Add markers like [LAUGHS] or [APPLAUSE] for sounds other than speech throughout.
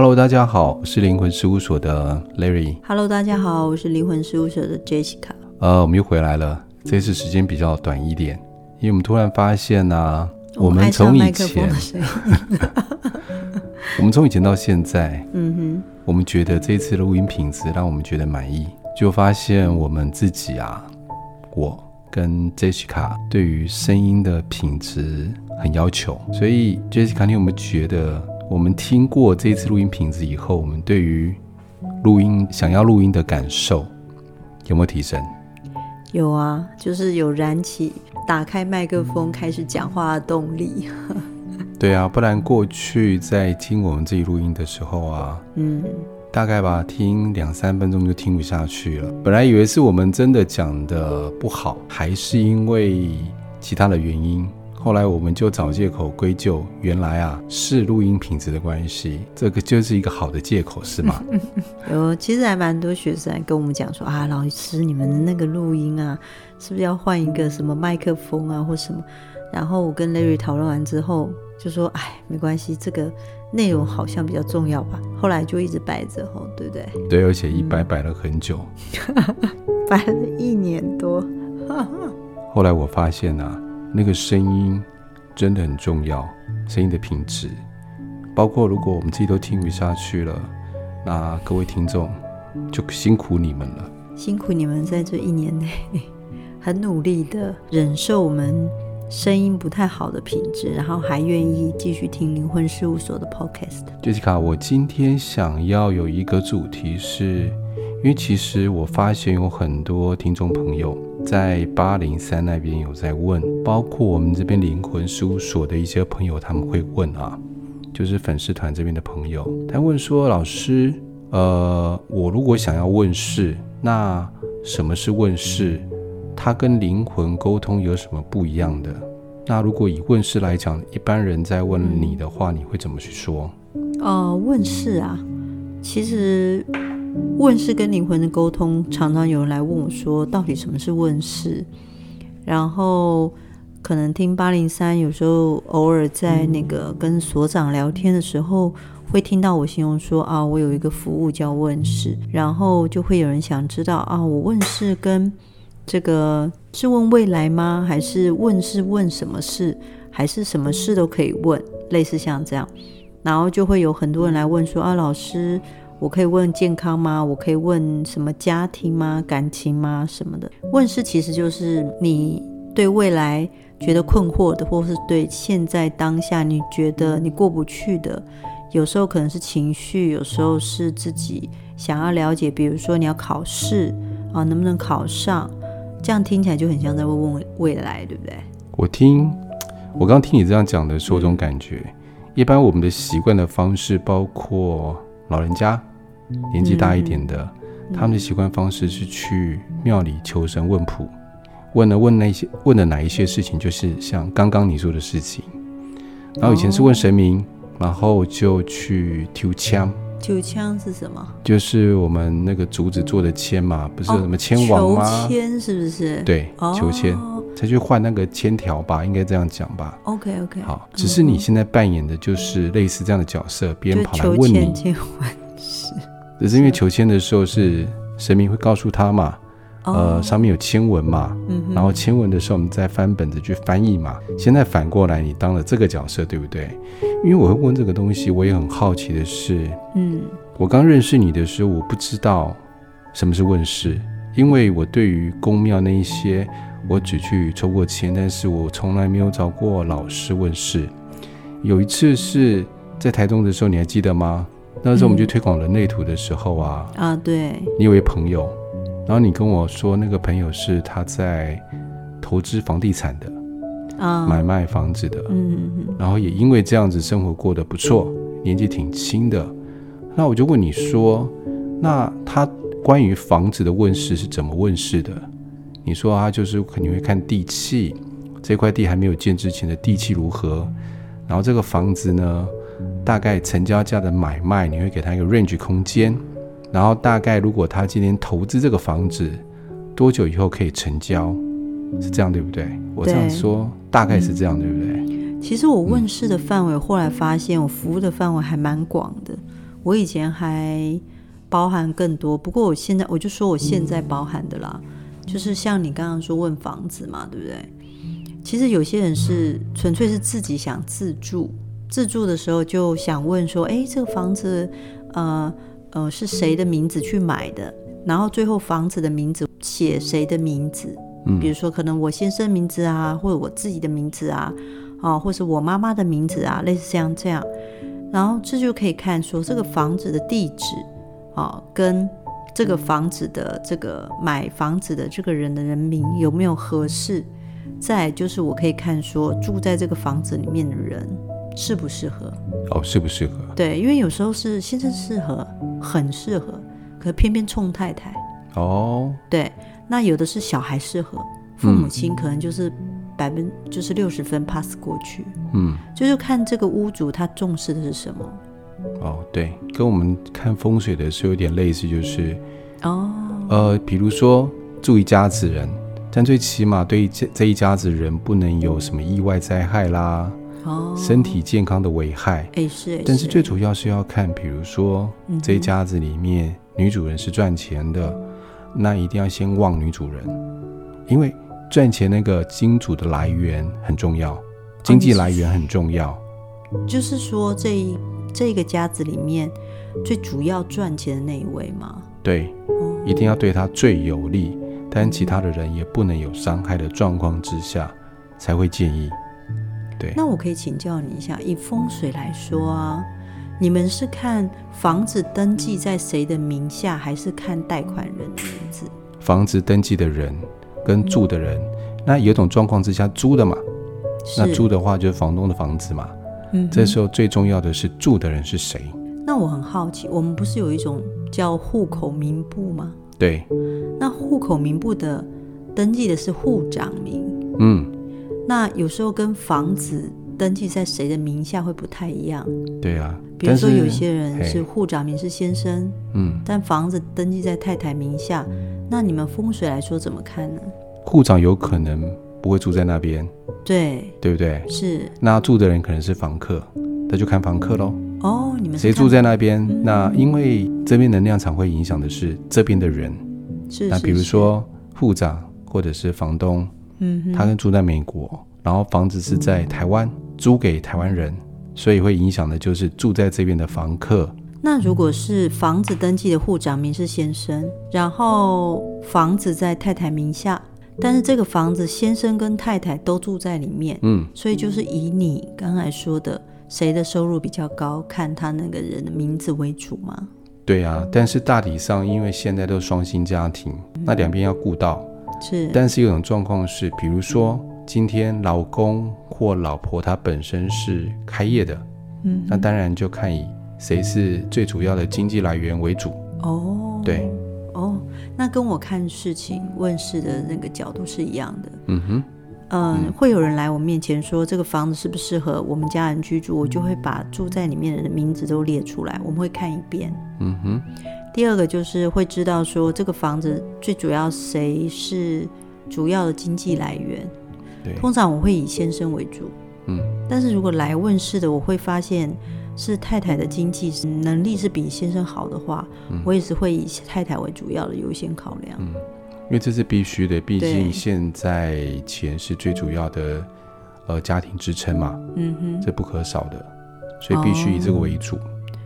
Hello，大家好，我是灵魂事务所的 Larry。Hello，大家好，我是灵魂事务所的 Jessica。呃，我们又回来了，这次时间比较短一点，因为我们突然发现呢、啊，我们从以前，[LAUGHS] 我们从以前到现在，嗯哼，我们觉得这一次录音品质让我们觉得满意，就发现我们自己啊，我跟 Jessica 对于声音的品质很要求，所以 Jessica，你有没有觉得？我们听过这一次录音瓶子以后，我们对于录音想要录音的感受有没有提升？有啊，就是有燃起打开麦克风开始讲话的动力。[LAUGHS] 对啊，不然过去在听我们自己录音的时候啊，嗯，大概吧，听两三分钟就听不下去了。本来以为是我们真的讲的不好，还是因为其他的原因。后来我们就找借口归咎，原来啊是录音品质的关系，这个就是一个好的借口，是吗？有，[LAUGHS] 其实还蛮多学生跟我们讲说啊，老师你们的那个录音啊，是不是要换一个什么麦克风啊或什么？然后我跟 Larry 讨论完之后，就说哎，没关系，这个内容好像比较重要吧。后来就一直摆着吼，对不对？[LAUGHS] 对，而且一摆摆了很久，[LAUGHS] 摆了一年多。后来我发现啊。那个声音真的很重要，声音的品质，包括如果我们自己都听不下去了，那各位听众就辛苦你们了。辛苦你们在这一年内 [LAUGHS] 很努力的忍受我们声音不太好的品质，然后还愿意继续听灵魂事务所的 Podcast。Jessica，我今天想要有一个主题是。因为其实我发现有很多听众朋友在八零三那边有在问，包括我们这边灵魂事务所的一些朋友，他们会问啊，就是粉丝团这边的朋友，他问说：“老师，呃，我如果想要问事，那什么是问事？它跟灵魂沟通有什么不一样的？那如果以问事来讲，一般人在问你的话，你会怎么去说？”呃，问事啊，其实。问事跟灵魂的沟通，常常有人来问我说，到底什么是问事？然后可能听八零三，有时候偶尔在那个跟所长聊天的时候，会听到我形容说啊，我有一个服务叫问事，然后就会有人想知道啊，我问事跟这个是问未来吗？还是问是问什么事？还是什么事都可以问？类似像这样，然后就会有很多人来问说啊，老师。我可以问健康吗？我可以问什么家庭吗？感情吗？什么的？问事其实就是你对未来觉得困惑的，或是对现在当下你觉得你过不去的，有时候可能是情绪，有时候是自己想要了解。比如说你要考试啊，能不能考上？这样听起来就很像在问问未来，对不对？我听，我刚听你这样讲的时候，这种感觉，一般我们的习惯的方式，包括老人家。年纪大一点的，嗯、他们的习惯方式是去庙里求神问卜，问了问那些问了哪一些事情，就是像刚刚你说的事情。然后以前是问神明，哦、然后就去求签。抽签是什么？就是我们那个竹子做的签嘛，不是有什么签王吗？签是不是？对，求签才去换那个签条吧，应该这样讲吧。OK OK。好，只是你现在扮演的就是类似这样的角色，别人跑来问你。只是因为求签的时候是神明会告诉他嘛，呃，上面有签文嘛，然后签文的时候我们再翻本子去翻译嘛。现在反过来你当了这个角色，对不对？因为我会问这个东西，我也很好奇的是，嗯，我刚认识你的时候，我不知道什么是问世，因为我对于宫庙那一些，我只去抽过签，但是我从来没有找过老师问世。有一次是在台东的时候，你还记得吗？那时候我们去推广人类图的时候啊，啊对，你有一位朋友，然后你跟我说那个朋友是他在投资房地产的，啊，买卖房子的，嗯嗯，然后也因为这样子生活过得不错，年纪挺轻的，那我就问你说，那他关于房子的问世是怎么问世的？你说他就是肯定会看地契，这块地还没有建之前的地契如何，然后这个房子呢？大概成交价的买卖，你会给他一个 range 空间，然后大概如果他今天投资这个房子，多久以后可以成交？是这样对不对？我这样说大概是这样对不对？其实我问事的范围，后来发现我服务的范围还蛮广的。我以前还包含更多，不过我现在我就说我现在包含的啦，就是像你刚刚说问房子嘛，对不对？其实有些人是纯粹是自己想自住，自住的时候就想问说，哎，这个房子，呃呃，是谁的名字去买的？然后最后房子的名字写谁的名字？嗯，比如说可能我先生名字啊，或者我自己的名字啊，啊，或是我妈妈的名字啊，类似像这样。然后这就可以看说这个房子的地址，啊，跟这个房子的这个买房子的这个人的人名有没有合适？再就是我可以看说住在这个房子里面的人适不适合？哦，适不适合？对，因为有时候是先生适合，很适合，可偏偏冲太太。哦，对，那有的是小孩适合，父母亲可能就是百分就是六十分 pass 过去。嗯，就是看这个屋主他重视的是什么。哦，对，跟我们看风水的是有点类似，就是哦，呃，比如说住一家子人，但最起码对这这一家子人不能有什么意外灾害啦，哦，身体健康的危害。哎，是，但是最主要是要看，比如说这一家子里面女主人是赚钱的。那一定要先望女主人，因为赚钱那个金主的来源很重要，经济来源很重要。哦、就是说这一这个家子里面最主要赚钱的那一位吗？对，哦、一定要对他最有利，但其他的人也不能有伤害的状况之下才会建议。对，那我可以请教你一下，以风水来说啊。你们是看房子登记在谁的名下，还是看贷款人的名字？房子登记的人跟住的人，那有一种状况之下租的嘛，那租的话就是房东的房子嘛。嗯，这时候最重要的是住的人是谁？那我很好奇，我们不是有一种叫户口名簿吗？对，那户口名簿的登记的是户长名。嗯，那有时候跟房子。登记在谁的名下会不太一样。对啊，比如说有些人是户长名是先生，嗯，但房子登记在太太名下，那你们风水来说怎么看呢？户长有可能不会住在那边，对，对不对？是。那住的人可能是房客，那就看房客喽。哦，你们谁住在那边？嗯、那因为这边能量场会影响的是这边的人。是。那比如说户长或者是房东，嗯，他跟住在美国，然后房子是在台湾。嗯租给台湾人，所以会影响的就是住在这边的房客。那如果是房子登记的户长名是先生，然后房子在太太名下，但是这个房子先生跟太太都住在里面，嗯，所以就是以你刚才说的谁的收入比较高，看他那个人的名字为主吗？对啊，但是大体上因为现在都是双薪家庭，嗯、那两边要顾到，是。但是有种状况是，比如说。今天老公或老婆他本身是开业的，嗯，那当然就看以谁是最主要的经济来源为主。哦，对，哦，那跟我看事情问事的那个角度是一样的。嗯哼，呃、嗯，会有人来我面前说这个房子适不适合我们家人居住，我就会把住在里面的人的名字都列出来，我们会看一遍。嗯哼，第二个就是会知道说这个房子最主要谁是主要的经济来源。对。通常我会以先生为主，嗯，但是如果来问事的，我会发现是太太的经济能力是比先生好的话，嗯、我也是会以太太为主要的优先考量，嗯，因为这是必须的，毕竟现在钱是最主要的，呃，家庭支撑嘛，嗯哼，这不可少的，所以必须以这个为主。哦、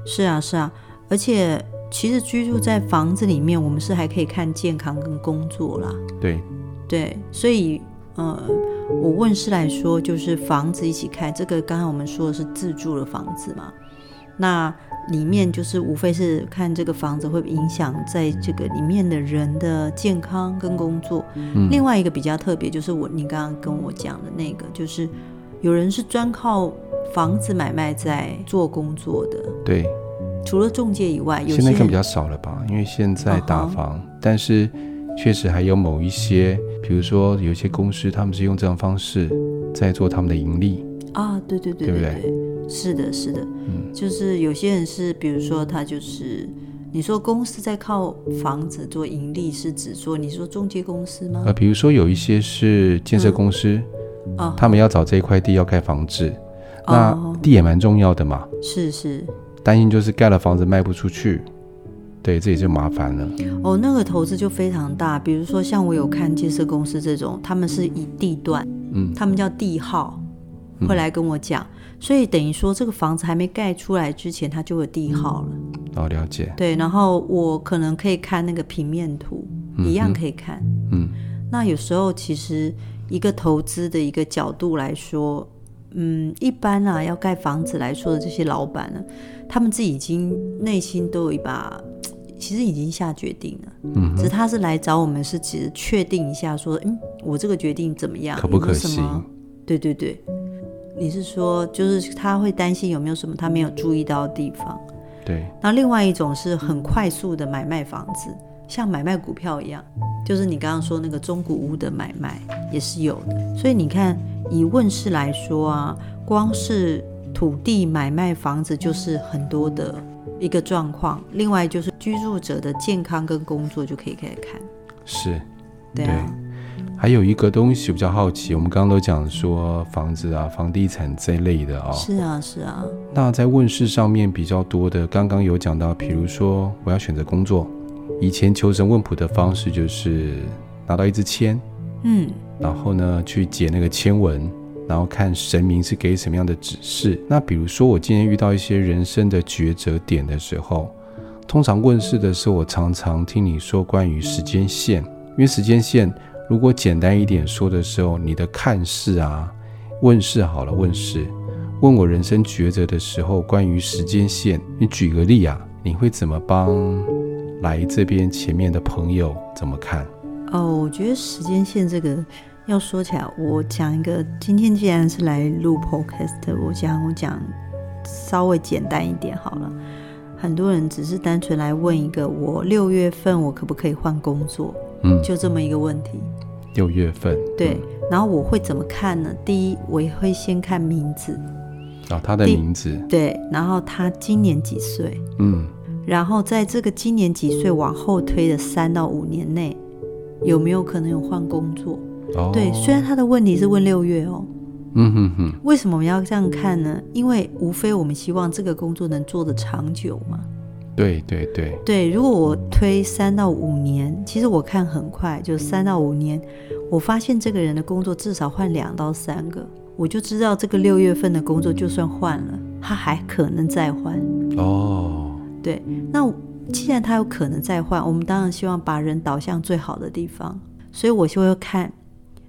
是啊，是啊，而且其实居住在房子里面，我们是还可以看健康跟工作啦，对，对，所以，呃。我问是来说，就是房子一起看。这个刚才我们说的是自住的房子嘛，那里面就是无非是看这个房子会影响在这个里面的人的健康跟工作。嗯、另外一个比较特别，就是我你刚刚跟我讲的那个，就是有人是专靠房子买卖在做工作的。对，除了中介以外，有现在可能比较少了吧？因为现在打房，uh 但是。确实还有某一些，比如说有一些公司，他们是用这种方式在做他们的盈利啊，对对对，对不对？是的，是的，嗯，就是有些人是，比如说他就是，你说公司在靠房子做盈利，是指说你说中介公司吗？呃，比如说有一些是建设公司，嗯、啊，他们要找这一块地要盖房子，那地也蛮重要的嘛，是是。担心就是盖了房子卖不出去，对，这也就麻烦了。哦，那个投资就非常大。比如说像我有看建设公司这种，他们是以地段，嗯，他们叫地号，会来跟我讲。嗯、所以等于说这个房子还没盖出来之前，它就有地号了。哦，了解。对，然后我可能可以看那个平面图，嗯、一样可以看。嗯，那有时候其实一个投资的一个角度来说。嗯，一般啊，要盖房子来说的这些老板呢，他们自己已经内心都有一把，[TSK] 其实已经下决定了。嗯，只是他是来找我们，是只是确定一下，说，嗯，我这个决定怎么样？可不可行？对对对，你是说，就是他会担心有没有什么他没有注意到的地方？对。那另外一种是很快速的买卖房子，像买卖股票一样，就是你刚刚说那个中古屋的买卖也是有的。所以你看。以问世来说啊，光是土地买卖房子就是很多的一个状况。另外就是居住者的健康跟工作就可以开始看。是，对啊。还有一个东西比较好奇，我们刚刚都讲说房子啊、房地产这一类的啊、哦。是啊，是啊。那在问世上面比较多的，刚刚有讲到，比如说我要选择工作，以前求神问卜的方式就是拿到一支签。嗯。然后呢，去解那个签文，然后看神明是给什么样的指示。那比如说，我今天遇到一些人生的抉择点的时候，通常问事的时候，我常常听你说关于时间线，因为时间线如果简单一点说的时候，你的看事啊，问事好了，问事，问我人生抉择的时候，关于时间线，你举个例啊，你会怎么帮来这边前面的朋友怎么看？哦，我觉得时间线这个。要说起来，我讲一个。今天既然是来录 podcast，我讲我讲稍微简单一点好了。很多人只是单纯来问一个：我六月份我可不可以换工作？嗯，就这么一个问题。六月份，对。然后我会怎么看呢？第一，我也会先看名字。哦，他的名字。对。然后他今年几岁？嗯。然后在这个今年几岁往后推的三到五年内，有没有可能有换工作？对，虽然他的问题是问六月哦，嗯哼哼，为什么我们要这样看呢？因为无非我们希望这个工作能做得长久嘛。对对对对，如果我推三到五年，其实我看很快，就三到五年，我发现这个人的工作至少换两到三个，我就知道这个六月份的工作就算换了，他还可能再换。哦，对，那既然他有可能再换，我们当然希望把人导向最好的地方，所以我就会看。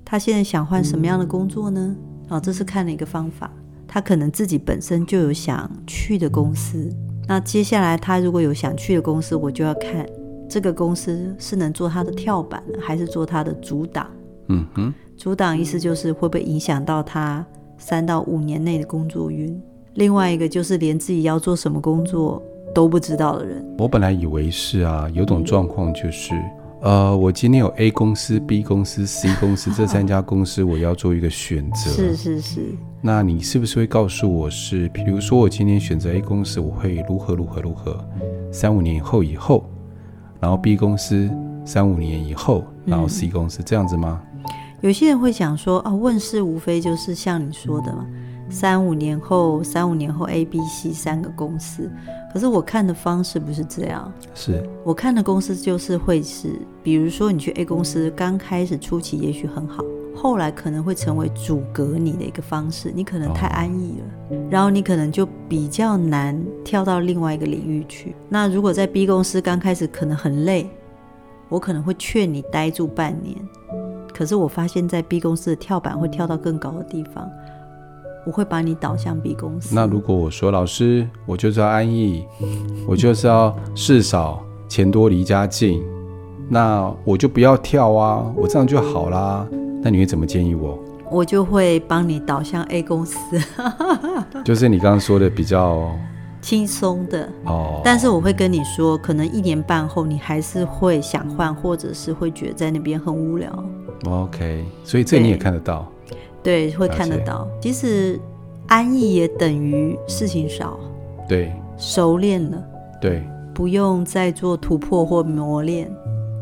他现在想换什么样的工作呢？哦，这是看了一个方法。他可能自己本身就有想去的公司。那接下来他如果有想去的公司，我就要看这个公司是能做他的跳板，还是做他的阻挡。嗯哼，阻挡意思就是会不会影响到他三到五年内的工作运。另外一个就是连自己要做什么工作都不知道的人。我本来以为是啊，有种状况就是。呃，我今天有 A 公司、B 公司、C 公司这三家公司，我要做一个选择。[LAUGHS] 是是是。那你是不是会告诉我是，比如说我今天选择 A 公司，我会如何如何如何，三五年以后以后，然后 B 公司三五年以后，然后 C 公司、嗯、这样子吗？有些人会想说，啊，问事无非就是像你说的嘛。三五年后，三五年后，A、B、C 三个公司，可是我看的方式不是这样。是我看的公司就是会是，比如说你去 A 公司，刚开始初期也许很好，后来可能会成为阻隔你的一个方式，你可能太安逸了，哦、然后你可能就比较难跳到另外一个领域去。那如果在 B 公司刚开始可能很累，我可能会劝你待住半年，可是我发现，在 B 公司的跳板会跳到更高的地方。我会把你导向 B 公司。那如果我说老师，我就是要安逸，我就是要事少钱多离家近，那我就不要跳啊，我这样就好啦。那你会怎么建议我？我就会帮你导向 A 公司，[LAUGHS] 就是你刚刚说的比较轻松的哦。但是我会跟你说，可能一年半后你还是会想换，或者是会觉得在那边很无聊。OK，所以这你也看得到。对，会看得到。其实安逸也等于事情少，对，熟练了，对，不用再做突破或磨练。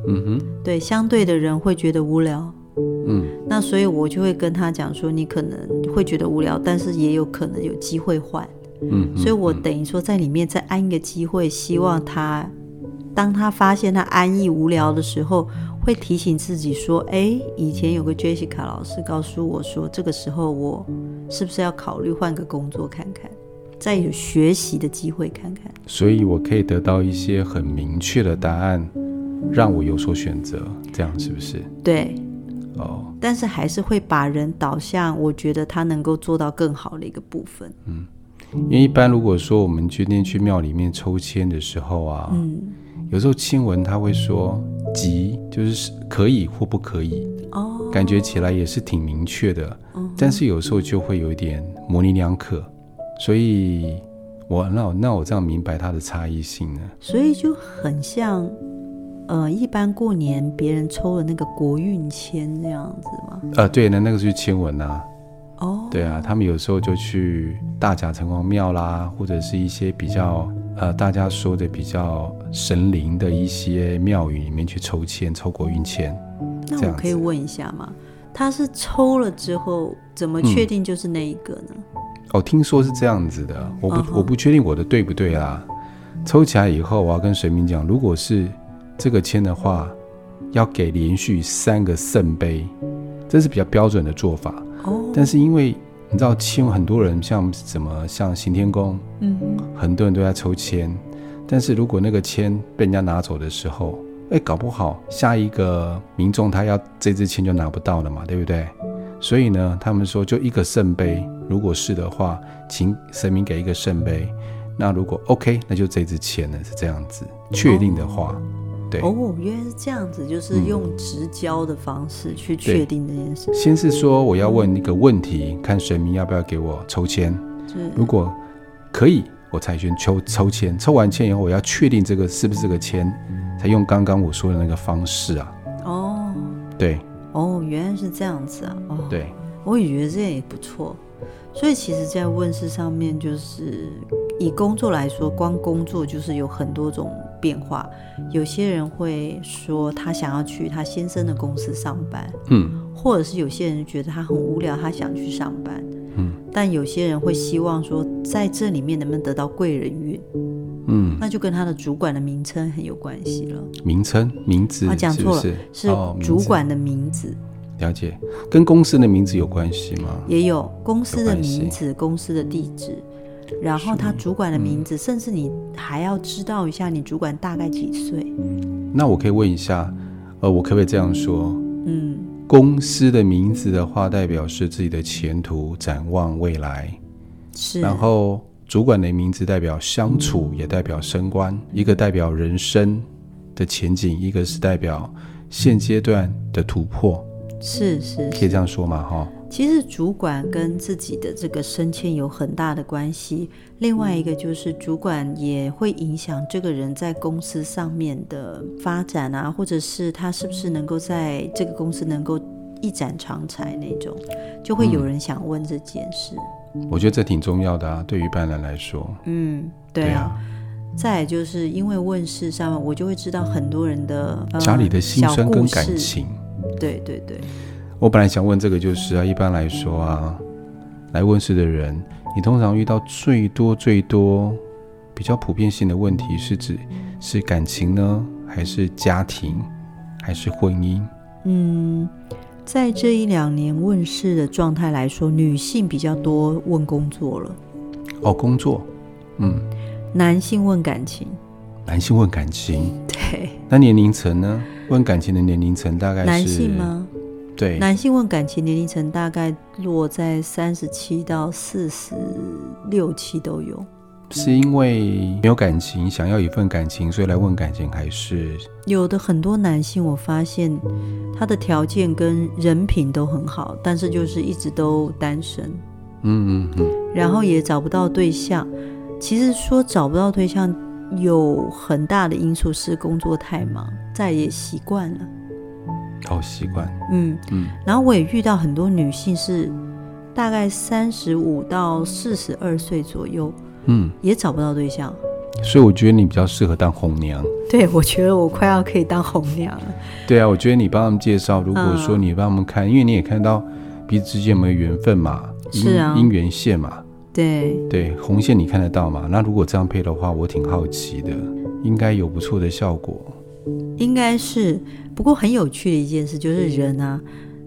嗯哼，对，相对的人会觉得无聊。嗯，那所以我就会跟他讲说，你可能会觉得无聊，但是也有可能有机会换。嗯，所以我等于说在里面再安一个机会，希望他当他发现他安逸无聊的时候，会提醒自己说：“哎，以前有个 Jessica 老师告诉我说，这个时候我是不是要考虑换个工作看看，再有学习的机会看看。”所以，我可以得到一些很明确的答案，让我有所选择，这样是不是？对。哦，但是还是会把人导向我觉得他能够做到更好的一个部分。嗯，因为一般如果说我们决定去庙里面抽签的时候啊，嗯，有时候亲文他会说“急”，就是可以或不可以，哦，感觉起来也是挺明确的。嗯，但是有时候就会有一点模棱两可，所以我那我那我这样明白它的差异性呢？所以就很像。呃，一般过年别人抽的那个国运签那样子吗？呃，对，那那个是签文啊。哦，对啊，他们有时候就去大甲城隍庙啦，或者是一些比较呃大家说的比较神灵的一些庙宇里面去抽签，抽国运签。那我可以问一下吗？他是抽了之后怎么确定就是那一个呢？嗯、哦，听说是这样子的，我不、uh -huh. 我不确定我的对不对啦。抽起来以后，我要跟神明讲，如果是。这个签的话，要给连续三个圣杯，这是比较标准的做法。哦。但是因为你知道签，很多人像什么像行天宫，嗯，很多人都在抽签。但是如果那个签被人家拿走的时候，哎，搞不好下一个民众他要这支签就拿不到了嘛，对不对？所以呢，他们说就一个圣杯，如果是的话，请神明给一个圣杯。那如果 OK，那就这支签呢是这样子，确定的话。哦哦，原来是这样子，就是用直交的方式去确定这件事。先是说我要问一个问题，看神明要不要给我抽签。如果可以，我才选抽抽签。抽完签以后，我要确定这个是不是这个签，才用刚刚我说的那个方式啊。哦，对。哦，原来是这样子啊。哦，对。我也觉得这样也不错。所以其实，在问世上面，就是以工作来说，光工作就是有很多种变化。有些人会说他想要去他先生的公司上班，嗯，或者是有些人觉得他很无聊，他想去上班，嗯。但有些人会希望说，在这里面能不能得到贵人运，嗯，那就跟他的主管的名称很有关系了。名称、名字，他讲错了，是，是，是主管的名字。哦了解，跟公司的名字有关系吗？也有公司的名字、公司的地址，然后他主管的名字，甚至你还要知道一下你主管大概几岁。那我可以问一下，呃，我可不可以这样说？嗯，公司的名字的话，代表是自己的前途展望未来，是。然后主管的名字代表相处，也代表升官，一个代表人生的前景，一个是代表现阶段的突破。是是，可以这样说嘛？哈，其实主管跟自己的这个升迁有很大的关系。另外一个就是主管也会影响这个人在公司上面的发展啊，或者是他是不是能够在这个公司能够一展长才那种，就会有人想问这件事。嗯，我觉得这挺重要的啊，对于一般人来说。嗯，对啊。再来就是因为问世上面，我就会知道很多人的家里的心声跟感情。对对对，我本来想问这个，就是啊，一般来说啊，来问事的人，你通常遇到最多最多比较普遍性的问题是指是感情呢，还是家庭，还是婚姻？嗯，在这一两年问事的状态来说，女性比较多问工作了。哦，工作，嗯，男性问感情，男性问感情，对，那年龄层呢？问感情的年龄层大概是男性吗？对，男性问感情年龄层大概落在三十七到四十六七都有。是因为没有感情，想要一份感情，所以来问感情，还是有的很多男性，我发现他的条件跟人品都很好，但是就是一直都单身。嗯嗯嗯，然后也找不到对象。其实说找不到对象。有很大的因素是工作太忙，再也习惯了。好习惯。嗯嗯。然后我也遇到很多女性是大概三十五到四十二岁左右，嗯，也找不到对象。所以我觉得你比较适合当红娘。对，我觉得我快要可以当红娘了。对啊，我觉得你帮他们介绍，如果说你帮他们看，嗯，因为你也看到彼此之间有没有缘分嘛，是啊，姻缘线嘛。对对，红线你看得到吗？那如果这样配的话，我挺好奇的，应该有不错的效果。应该是，不过很有趣的一件事就是人啊，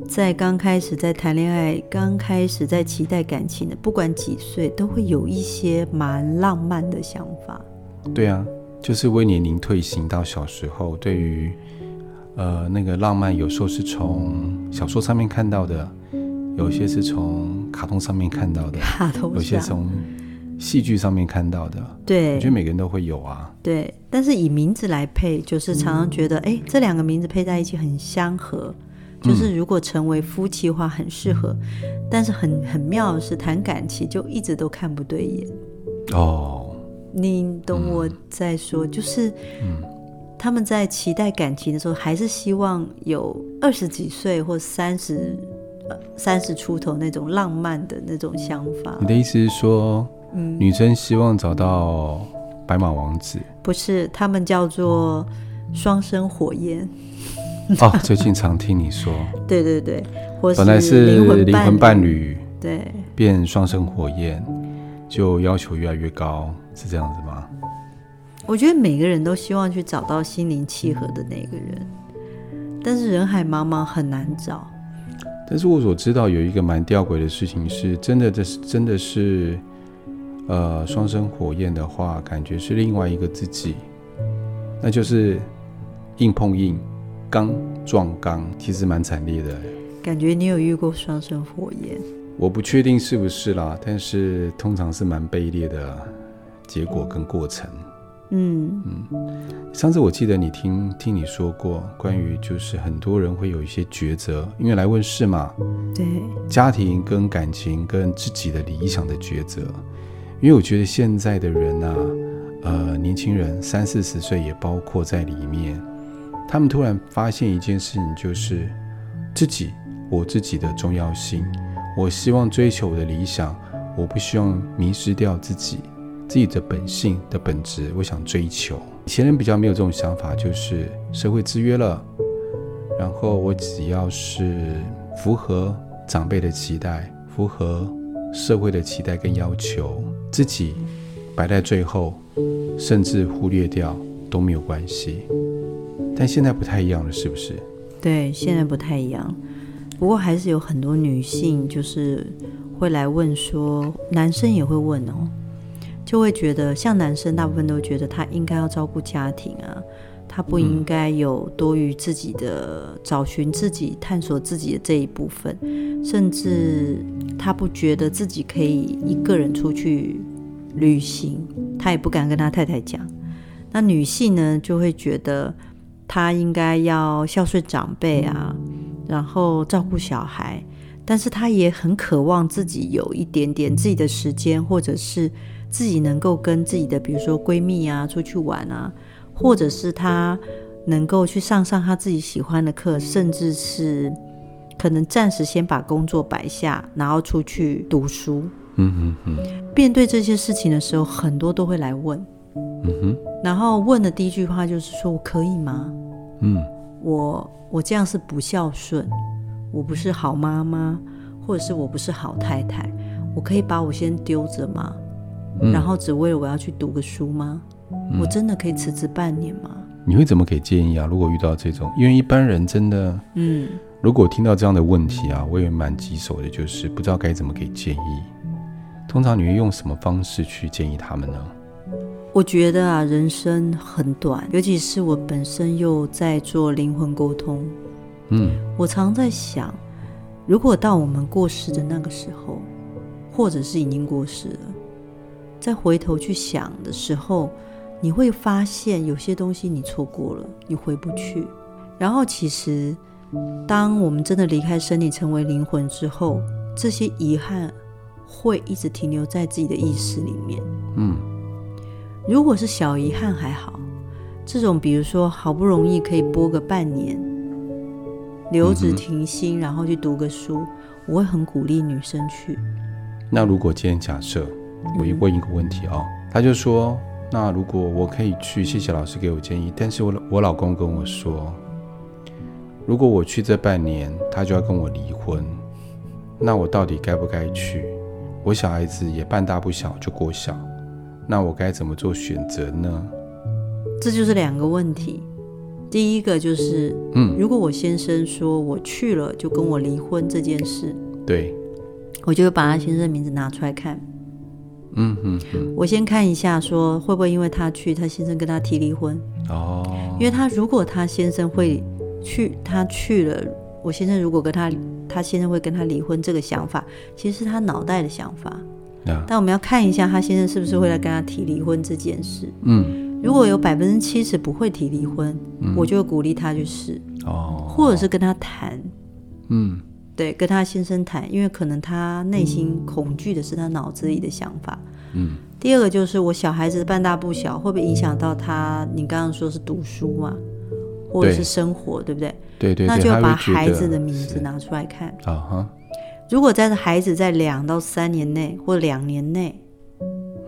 在刚开始在谈恋爱，刚开始在期待感情的，不管几岁，都会有一些蛮浪漫的想法。对啊，就是威年龄退行到小时候，对于呃那个浪漫，有时候是从小说上面看到的，有些是从卡通上面看到的，卡通有些从。戏剧上面看到的，对，我觉得每个人都会有啊。对，但是以名字来配，就是常常觉得，哎、嗯，这两个名字配在一起很相合，就是如果成为夫妻的话很适合。嗯、但是很很妙的是，谈感情就一直都看不对眼。哦，你懂我在说，嗯、就是，他们在期待感情的时候，还是希望有二十几岁或三十呃三十出头那种浪漫的那种想法。你的意思是说？嗯、女生希望找到白马王子，不是，他们叫做双生火焰。哦，最近常听你说，[LAUGHS] 对对对，或是本来是灵魂伴侣，对，变双生火焰，就要求越来越高，是这样子吗？我觉得每个人都希望去找到心灵契合的那个人，但是人海茫茫，很难找。但是我所知道有一个蛮吊诡的事情是，真的，这是真的是。呃，双生火焰的话，感觉是另外一个自己，那就是硬碰硬，刚撞刚，其实蛮惨烈的。感觉你有遇过双生火焰？我不确定是不是啦，但是通常是蛮卑劣的结果跟过程。嗯嗯，上次我记得你听听你说过，关于就是很多人会有一些抉择，因为来问事嘛，对，家庭跟感情跟自己的理想的抉择。因为我觉得现在的人啊，呃，年轻人三四十岁也包括在里面，他们突然发现一件事情，就是自己，我自己的重要性。我希望追求我的理想，我不希望迷失掉自己，自己的本性的本质。我想追求。以前人比较没有这种想法，就是社会制约了，然后我只要是符合长辈的期待，符合社会的期待跟要求。自己摆在最后，甚至忽略掉都没有关系。但现在不太一样了，是不是？对，现在不太一样。不过还是有很多女性就是会来问说，男生也会问哦，就会觉得像男生大部分都觉得他应该要照顾家庭啊，他不应该有多于自己的找寻自己、探索自己的这一部分，甚至。他不觉得自己可以一个人出去旅行，他也不敢跟他太太讲。那女性呢，就会觉得她应该要孝顺长辈啊，然后照顾小孩，但是她也很渴望自己有一点点自己的时间，或者是自己能够跟自己的，比如说闺蜜啊出去玩啊，或者是她能够去上上她自己喜欢的课，甚至是。可能暂时先把工作摆下，然后出去读书。嗯嗯嗯。面对这些事情的时候，很多都会来问。嗯哼。然后问的第一句话就是说：“我可以吗？”嗯。我我这样是不孝顺，我不是好妈妈，或者是我不是好太太，我可以把我先丢着吗？嗯。然后只为了我要去读个书吗？嗯。我真的可以辞职半年吗？你会怎么给建议啊？如果遇到这种，因为一般人真的，嗯。如果听到这样的问题啊，我也蛮棘手的，就是不知道该怎么给建议。通常你会用什么方式去建议他们呢？我觉得啊，人生很短，尤其是我本身又在做灵魂沟通，嗯，我常在想，如果到我们过世的那个时候，或者是已经过世了，再回头去想的时候，你会发现有些东西你错过了，你回不去。然后其实。当我们真的离开身体，成为灵魂之后，这些遗憾会一直停留在自己的意识里面。嗯，如果是小遗憾还好，这种比如说好不容易可以播个半年，留职停薪，然后去读个书，我会很鼓励女生去。那如果今天假设我一问一个问题啊、哦，他就说，那如果我可以去，谢谢老师给我建议，但是我我老公跟我说。如果我去这半年，他就要跟我离婚，那我到底该不该去？我小孩子也半大不小就过小，那我该怎么做选择呢？这就是两个问题。第一个就是，嗯，如果我先生说我去了就跟我离婚这件事，对，我就会把他先生的名字拿出来看。嗯嗯，我先看一下，说会不会因为他去，他先生跟他提离婚？哦，因为他如果他先生会去，他去了，我先生如果跟他，他先生会跟他离婚，这个想法其实是他脑袋的想法。啊，但我们要看一下他先生是不是会来跟他提离婚这件事。嗯，如果有百分之七十不会提离婚，嗯，我就会鼓励他去试。哦，或者是跟他谈。嗯。对，跟他先生谈，因为可能他内心恐惧的是他脑子里的想法。嗯。第二个就是我小孩子半大不小，会不会影响到他？你刚刚说是读书嘛，或者是生活，对，对不对？对对。那就把孩子的名字拿出来看。啊哈。如果在孩子在两到三年内或两年内，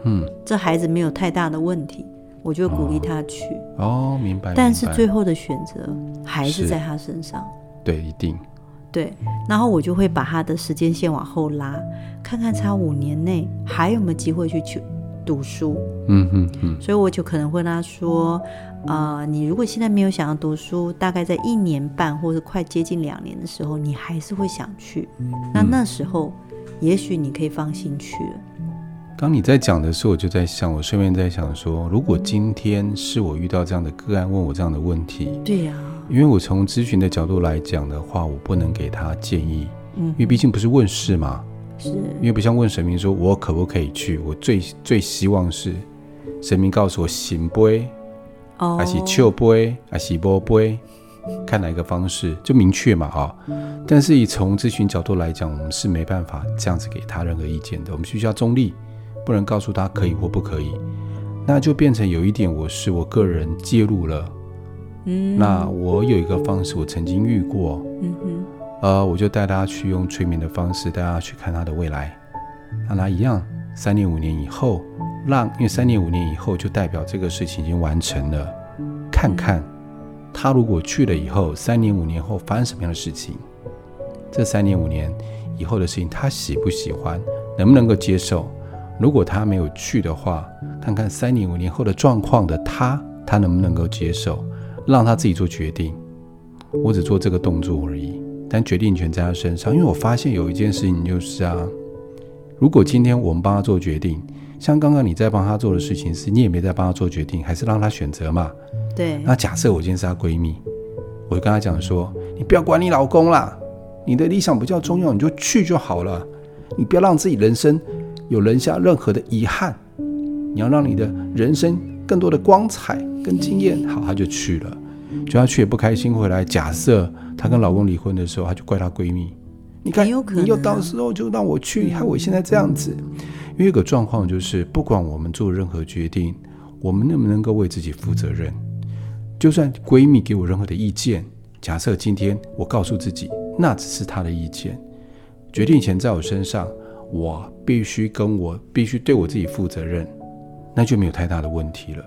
嗯，这孩子没有太大的问题，我就鼓励他去。哦，明白。但是最后的选择还是在他身上。对，一定。对，然后我就会把他的时间线往后拉，看看他五年内还有没有机会去去读书。嗯嗯嗯。所以我就可能会跟他说，啊、呃，你如果现在没有想要读书，大概在一年半或者快接近两年的时候，你还是会想去。那那时候，也许你可以放心去了。当你在讲的时候，我就在想，我顺便在想说，如果今天是我遇到这样的个案，问我这样的问题，对呀。因为我从咨询的角度来讲的话，我不能给他建议，嗯，因为毕竟不是问事嘛，是，因为不像问神明说我可不可以去，我最最希望是神明告诉我行不，哦，还是笑不，还是不不，看哪一个方式就明确嘛，啊，但是以从咨询角度来讲，我们是没办法这样子给他任何意见的，我们需要中立，不能告诉他可以或不可以，那就变成有一点我是我个人介入了。嗯，那我有一个方式，我曾经遇过，嗯哼，呃，我就带他去用催眠的方式，带他去看他的未来，让他一样，三年五年以后，让，因为三年五年以后就代表这个事情已经完成了，看看他如果去了以后，三年五年后发生什么样的事情，这三年五年以后的事情他喜不喜欢，能不能够接受？如果他没有去的话，看看三年五年后的状况的他，他能不能够接受？让他自己做决定，我只做这个动作而已，但决定权在他身上。因为我发现有一件事情就是啊，如果今天我们帮他做决定，像刚刚你在帮他做的事情是，你也没在帮他做决定，还是让他选择嘛？对。那假设我今天是她闺蜜，我就跟她讲说：“你不要管你老公啦，你的理想比较重要，你就去就好了。你不要让自己人生有留下任何的遗憾，你要让你的人生更多的光彩。”跟经验好，她就去了，就他去也不开心回来。假设她跟老公离婚的时候，她就怪她闺蜜。你看，你又到时候就让我去，害我现在这样子。因为有个状况就是，不管我们做任何决定，我们能不能够为自己负责任？就算闺蜜给我任何的意见，假设今天我告诉自己，那只是她的意见，决定权在我身上，我必须跟我必须对我自己负责任，那就没有太大的问题了。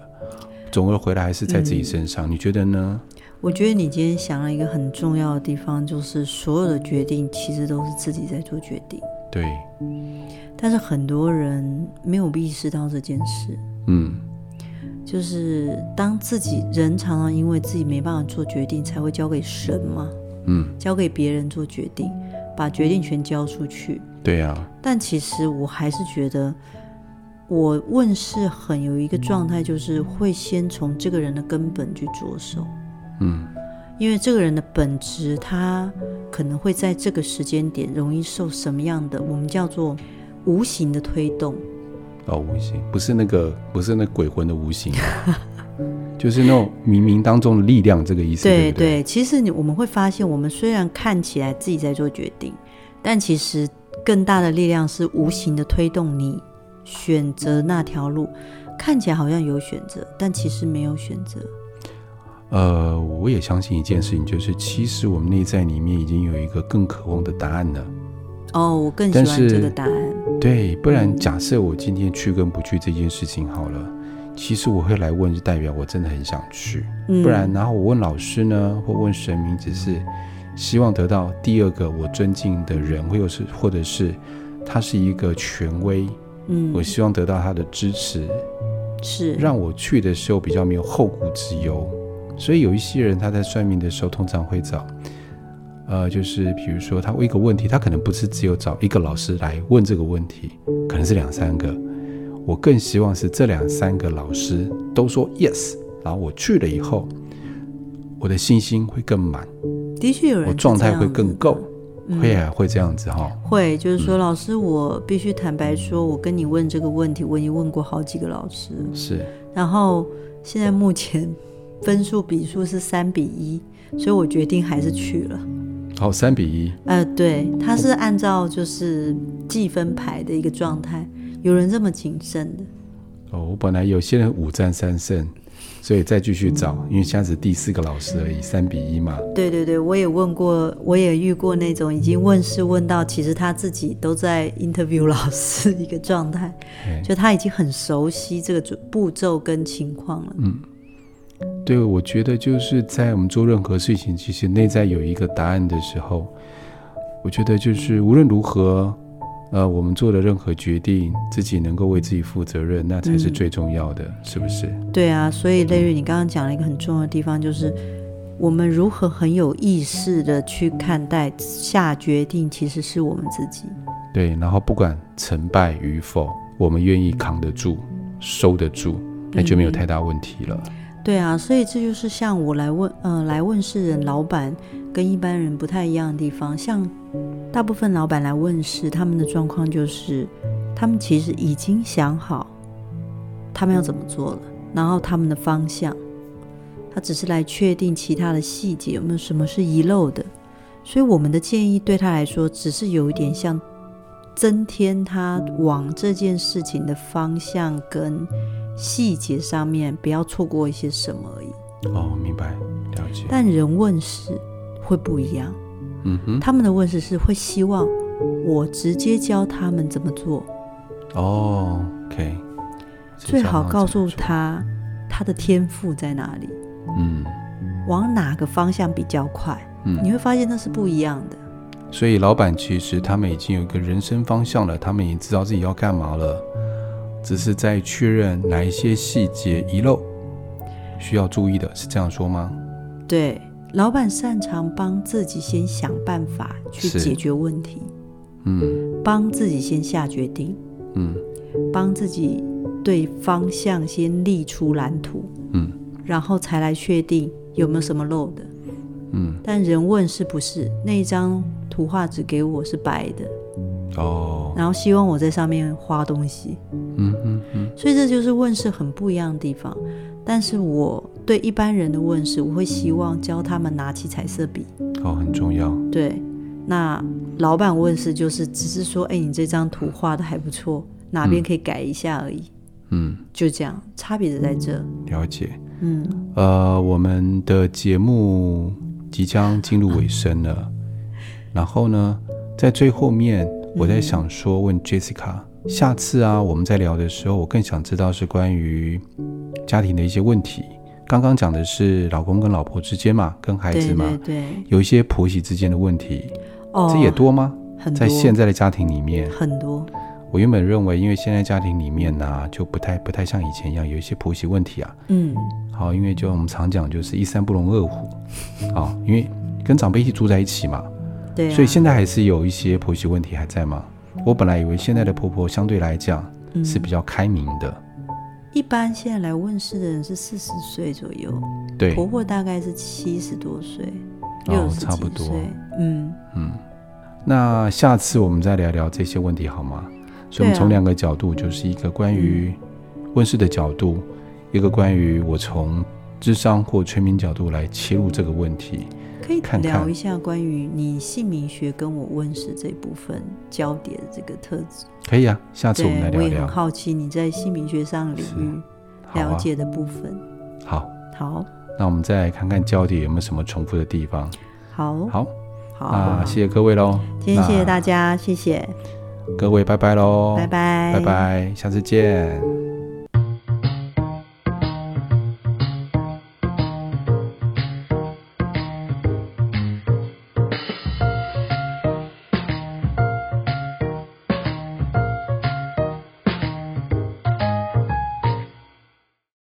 总而回来还是在自己身上，嗯，你觉得呢？我觉得你今天想了一个很重要的地方，就是所有的决定其实都是自己在做决定。对。但是很多人没有意识到这件事。嗯。就是当自己人常常因为自己没办法做决定，才会交给神嘛。嗯。交给别人做决定，把决定权交出去。对呀。但其实我还是觉得。我问事很有一个状态，就是会先从这个人的根本去着手，嗯，因为这个人的本质，他可能会在这个时间点容易受什么样的，我们叫做无形的推动。哦，无形不是那个，不是那鬼魂的无形，[LAUGHS] 就是那种冥冥当中的力量，这个意思。对对，对，其实你我们会发现，我们虽然看起来自己在做决定，但其实更大的力量是无形的推动你。选择那条路，看起来好像有选择，但其实没有选择。呃，我也相信一件事情，就是其实我们内在里面已经有一个更渴望的答案了。哦，我更喜欢这个答案。对，不然假设我今天去跟不去这件事情好了，其实我会来问，就代表我真的很想去。嗯。不然，然后我问老师呢，或问神明，只是希望得到第二个我尊敬的人，或者是或者是。他是一个权威，嗯，我希望得到他的支持，是让我去的时候比较没有后顾之忧。所以有一些人他在算命的时候，通常会找，呃，就是比如说他问一个问题，他可能不是只有找一个老师来问这个问题，可能是两三个。我更希望是这两三个老师都说 yes，然后我去了以后，我的信心会更满。的确有人，我状态会更够，会啊，会这样子哈。会，就是说，老师，我必须坦白说，我跟你问这个问题，我已经问过好几个老师，是。然后现在目前。分数比数是三比一，所以我决定还是去了。好，三比一。呃，对，他是按照就是计分牌的一个状态，有人这么谨慎的。哦，我本来有些人五战三胜，所以再继续找，因为现在是第四个老师而已，三比一嘛。对对对，我也问过，我也遇过那种已经问事问到，其实他自己都在 interview 老师一个状态，就他已经很熟悉这个步骤跟情况了。嗯。对，我觉得就是在我们做任何事情，其实内在有一个答案的时候，我觉得就是无论如何，呃，我们做的任何决定，自己能够为自己负责任，那才是最重要的，嗯、是不是？对啊，所以雷瑞，你刚刚讲了一个很重要的地方，就是我们如何很有意识的去看待下决定，其实是我们自己。对，然后不管成败与否，我们愿意扛得住、收得住，那就没有太大问题了。嗯对啊，所以这就是像我来问，呃，来问事人老板跟一般人不太一样的地方。像大部分老板来问事，他们的状况就是，他们其实已经想好他们要怎么做了，然后他们的方向，他只是来确定其他的细节有没有什么是遗漏的。所以我们的建议对他来说，只是有一点像增添他往这件事情的方向跟。细节上面不要错过一些什么而已。哦，明白，了解。但人问世会不一样。嗯哼，他们的问世是会希望我直接教他们怎么做。哦，OK。最好告诉他他的天赋在哪里。嗯。往哪个方向比较快？嗯，你会发现那是不一样的。所以老板其实他们已经有一个人生方向了，他们已经知道自己要干嘛了。只是在确认哪一些细节遗漏需要注意的，是这样说吗？对，老板擅长帮自己先想办法去解决问题，嗯，帮自己先下决定，嗯，帮自己对方向先立出蓝图，嗯，然后才来确定有没有什么漏的，嗯。但人问是不是那一张图画纸给我是白的？哦，然后希望我在上面画东西，嗯嗯嗯，所以这就是问是很不一样的地方。但是我对一般人的问是，我会希望教他们拿起彩色笔，哦，很重要。对，那老板问是就是只是说，哎，你这张图画的还不错，哪边可以改一下而已。嗯，就这样，差别就在这。了解。嗯，呃，我们的节目即将进入尾声了，然后呢，在最后面。我在想说，问 Jessica，下次啊，我们在聊的时候，我更想知道是关于家庭的一些问题。刚刚讲的是老公跟老婆之间嘛，跟孩子嘛，对，对，对，有一些婆媳之间的问题，哦，这也多吗？很多。在现在的家庭里面，很多。我原本认为，因为现在家庭里面呢、啊，就不太不太像以前一样，有一些婆媳问题啊。嗯。好，因为就我们常讲，就是一山不容二虎。好，因为跟长辈一起住在一起嘛。对啊，所以现在还是有一些婆媳问题还在吗？我本来以为现在的婆婆相对来讲是比较开明的。嗯，一般现在来问事的人是四十岁左右，对，婆婆大概是七十多岁，六十几岁，哦，差不多。嗯嗯，那下次我们再聊聊这些问题好吗？所以我们从两个角度，就是一个关于问世的角度，一个关于我从智商或催眠角度来切入这个问题。可以聊一下关于你姓名学跟我问世这部分交叠的这个特质。可以啊，下次我们来聊聊。我也很好奇你在姓名学上领域了解的部分。好，好，那我们再来看看交叠有没有什么重复的地方。好，好，好，那，谢谢各位喽。今天谢谢大家，谢谢各位，拜拜喽，拜拜，拜拜，下次见。